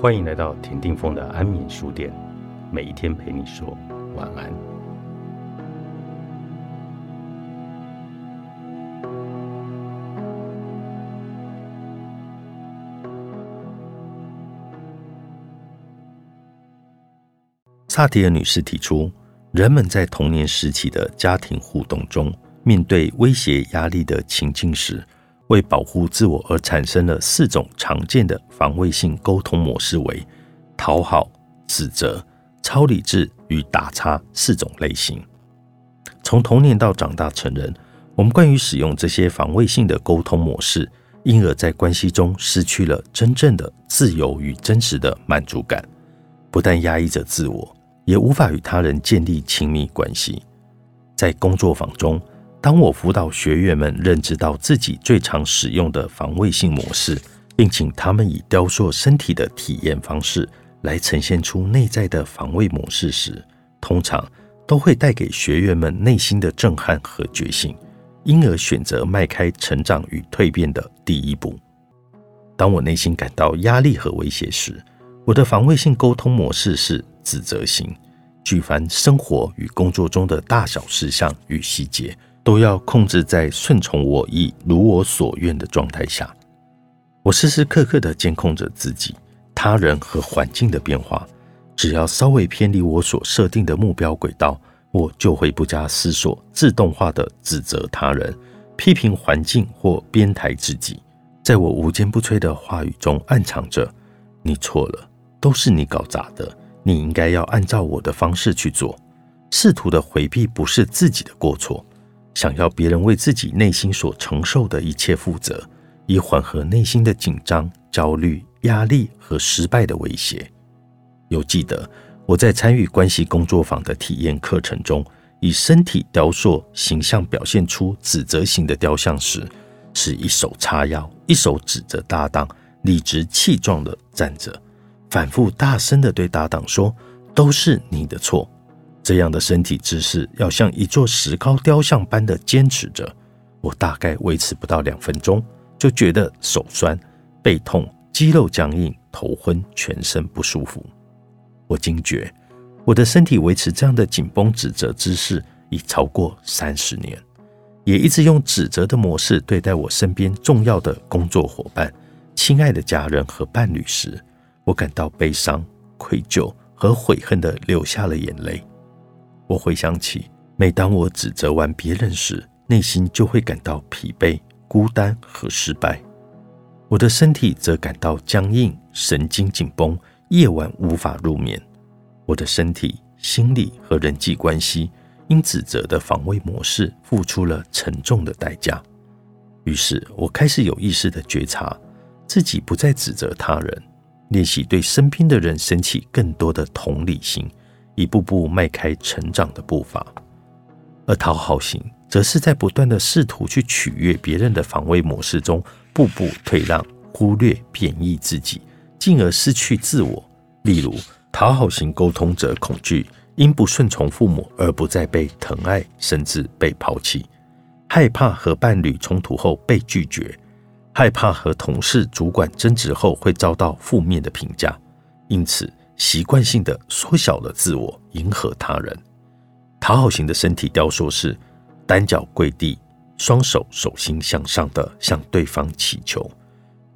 欢迎来到田定峰的安眠书店，每一天陪你说晚安。萨提尔女士提出，人们在童年时期的家庭互动中，面对威胁、压力的情境时，为保护自我而产生了四种常见的防卫性沟通模式，为讨好、指责、超理智与打叉四种类型。从童年到长大成人，我们关于使用这些防卫性的沟通模式，因而在关系中失去了真正的自由与真实的满足感，不但压抑着自我，也无法与他人建立亲密关系。在工作坊中。当我辅导学员们认知到自己最常使用的防卫性模式，并请他们以雕塑身体的体验方式来呈现出内在的防卫模式时，通常都会带给学员们内心的震撼和觉醒，因而选择迈开成长与蜕变的第一步。当我内心感到压力和威胁时，我的防卫性沟通模式是指责型，举凡生活与工作中的大小事项与细节。都要控制在顺从我意、如我所愿的状态下。我时时刻刻地监控着自己、他人和环境的变化。只要稍微偏离我所设定的目标轨道，我就会不加思索、自动化地指责他人、批评环境或编台自己。在我无坚不摧的话语中，暗藏着“你错了，都是你搞砸的，你应该要按照我的方式去做”，试图的回避不是自己的过错。想要别人为自己内心所承受的一切负责，以缓和内心的紧张、焦虑、压力和失败的威胁。有记得我在参与关系工作坊的体验课程中，以身体雕塑形象表现出指责型的雕像时，是一手叉腰，一手指着搭档，理直气壮地站着，反复大声地对搭档说：“都是你的错。”这样的身体姿势要像一座石膏雕像般的坚持着，我大概维持不到两分钟，就觉得手酸、背痛、肌肉僵硬、头昏、全身不舒服。我惊觉，我的身体维持这样的紧绷指责姿势已超过三十年，也一直用指责的模式对待我身边重要的工作伙伴、亲爱的家人和伴侣时，我感到悲伤、愧疚和悔恨的流下了眼泪。我回想起，每当我指责完别人时，内心就会感到疲惫、孤单和失败。我的身体则感到僵硬、神经紧绷，夜晚无法入眠。我的身体、心理和人际关系因指责的防卫模式付出了沉重的代价。于是我开始有意识地觉察自己，不再指责他人，练习对身边的人升起更多的同理心。一步步迈开成长的步伐，而讨好型则是在不断的试图去取悦别人的防卫模式中，步步退让、忽略、贬义自己，进而失去自我。例如，讨好型沟通者恐惧因不顺从父母而不再被疼爱，甚至被抛弃；害怕和伴侣冲突后被拒绝；害怕和同事、主管争执后会遭到负面的评价，因此。习惯性的缩小了自我，迎合他人。讨好型的身体雕塑是单脚跪地，双手手心向上的向对方祈求，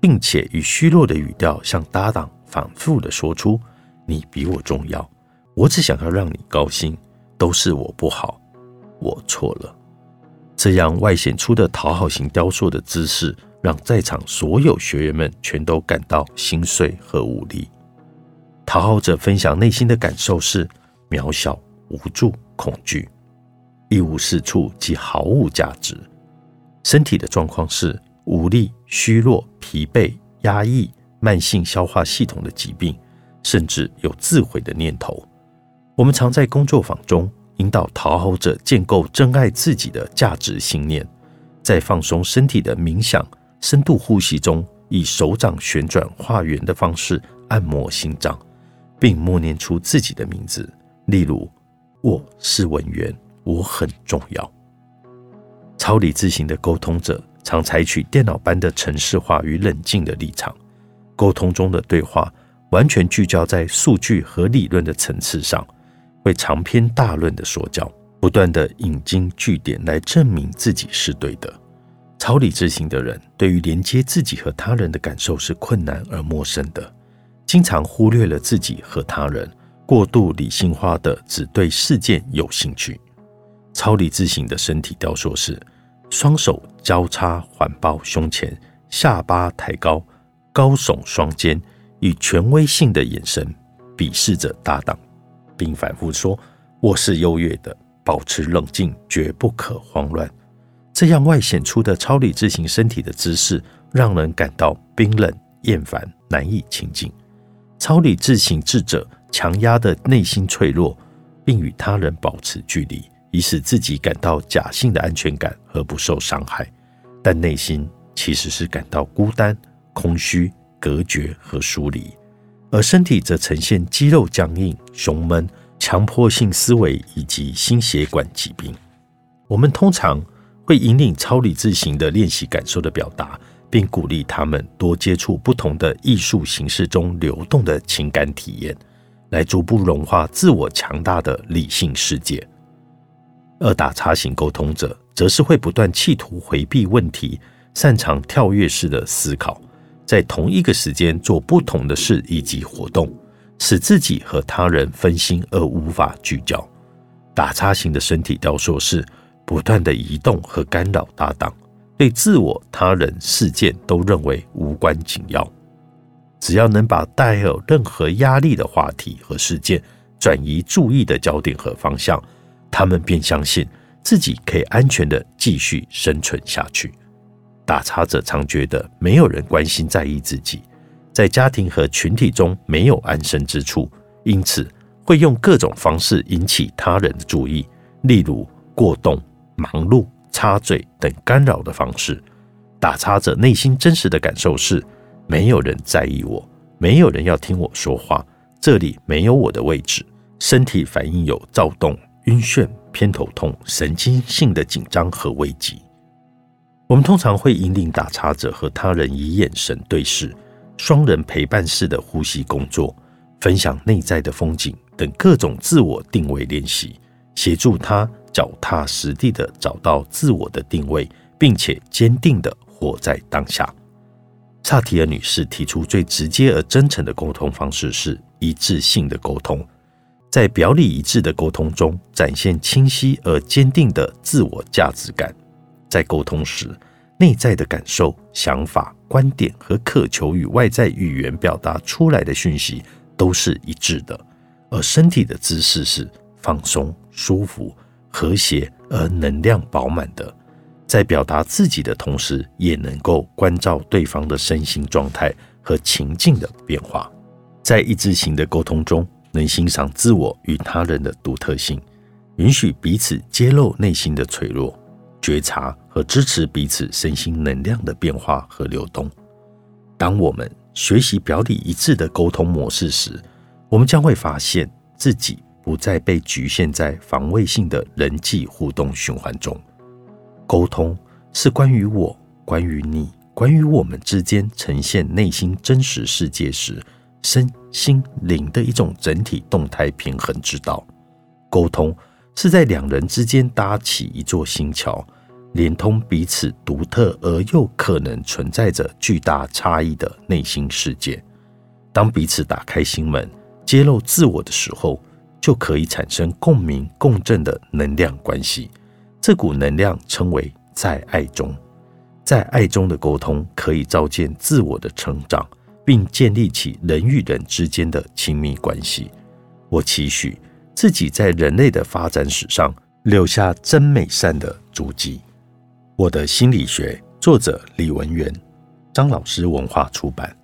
并且以虚弱的语调向搭档反复的说出：“你比我重要，我只想要让你高兴，都是我不好，我错了。”这样外显出的讨好型雕塑的姿势，让在场所有学员们全都感到心碎和无力。讨好者分享内心的感受是渺小、无助、恐惧、一无是处及毫无价值；身体的状况是无力、虚弱、疲惫、压抑、慢性消化系统的疾病，甚至有自毁的念头。我们常在工作坊中引导讨好者建构珍爱自己的价值信念，在放松身体的冥想、深度呼吸中，以手掌旋转画圆的方式按摩心脏。并默念出自己的名字，例如“我是文员，我很重要”。超理智型的沟通者常采取电脑般的程式化与冷静的立场，沟通中的对话完全聚焦在数据和理论的层次上，会长篇大论的说教，不断的引经据典来证明自己是对的。超理智型的人对于连接自己和他人的感受是困难而陌生的，经常忽略了自己和他人，过度理性化的只对事件有兴趣。超理智型的身体雕塑是双手交叉环抱胸前，下巴抬高，高耸双肩，以权威性的眼神鄙视着搭档，并反复说：“我是优越的，保持冷静，绝不可慌乱。”这样外显出的超理智型身体的姿势，让人感到冰冷、厌烦、难以亲近。超理智型智者强压的内心脆弱，并与他人保持距离。以使自己感到假性的安全感和不受伤害，但内心其实是感到孤单、空虚、隔绝和疏离，而身体则呈现肌肉僵硬、胸闷、强迫性思维以及心血管疾病。我们通常会引领超理智型的练习感受的表达，并鼓励他们多接触不同的艺术形式中流动的情感体验，来逐步融化自我强大的理性世界。二打叉型沟通者则是会不断企图回避问题，擅长跳跃式的思考，在同一个时间做不同的事以及活动，使自己和他人分心而无法聚焦。打叉型的身体雕塑是不断的移动和干扰搭档，对自我、他人、事件都认为无关紧要，只要能把带有任何压力的话题和事件转移注意的焦点和方向。他们便相信自己可以安全的继续生存下去。打叉者常觉得没有人关心在意自己，在家庭和群体中没有安身之处，因此会用各种方式引起他人的注意，例如过动、忙碌、插嘴等干扰的方式。打叉者内心真实的感受是：没有人在意我，没有人要听我说话，这里没有我的位置。身体反应有躁动。晕眩、偏头痛、神经性的紧张和危机。我们通常会引领打叉者和他人以眼神对视、双人陪伴式的呼吸工作、分享内在的风景等各种自我定位练习，协助他脚踏实地的找到自我的定位，并且坚定的活在当下。萨提尔女士提出最直接而真诚的沟通方式是一致性的沟通。在表里一致的沟通中，展现清晰而坚定的自我价值感。在沟通时，内在的感受、想法、观点和渴求与外在语言表达出来的讯息都是一致的。而身体的姿势是放松、舒服、和谐而能量饱满的。在表达自己的同时，也能够关照对方的身心状态和情境的变化。在一致型的沟通中。能欣赏自我与他人的独特性，允许彼此揭露内心的脆弱，觉察和支持彼此身心能量的变化和流动。当我们学习表里一致的沟通模式时，我们将会发现自己不再被局限在防卫性的人际互动循环中。沟通是关于我、关于你、关于我们之间呈现内心真实世界时。身心灵的一种整体动态平衡之道。沟通是在两人之间搭起一座新桥，连通彼此独特而又可能存在着巨大差异的内心世界。当彼此打开心门，揭露自我的时候，就可以产生共鸣共振的能量关系。这股能量称为在爱中，在爱中的沟通可以照见自我的成长。并建立起人与人之间的亲密关系。我期许自己在人类的发展史上留下真美善的足迹。我的心理学，作者李文源，张老师文化出版。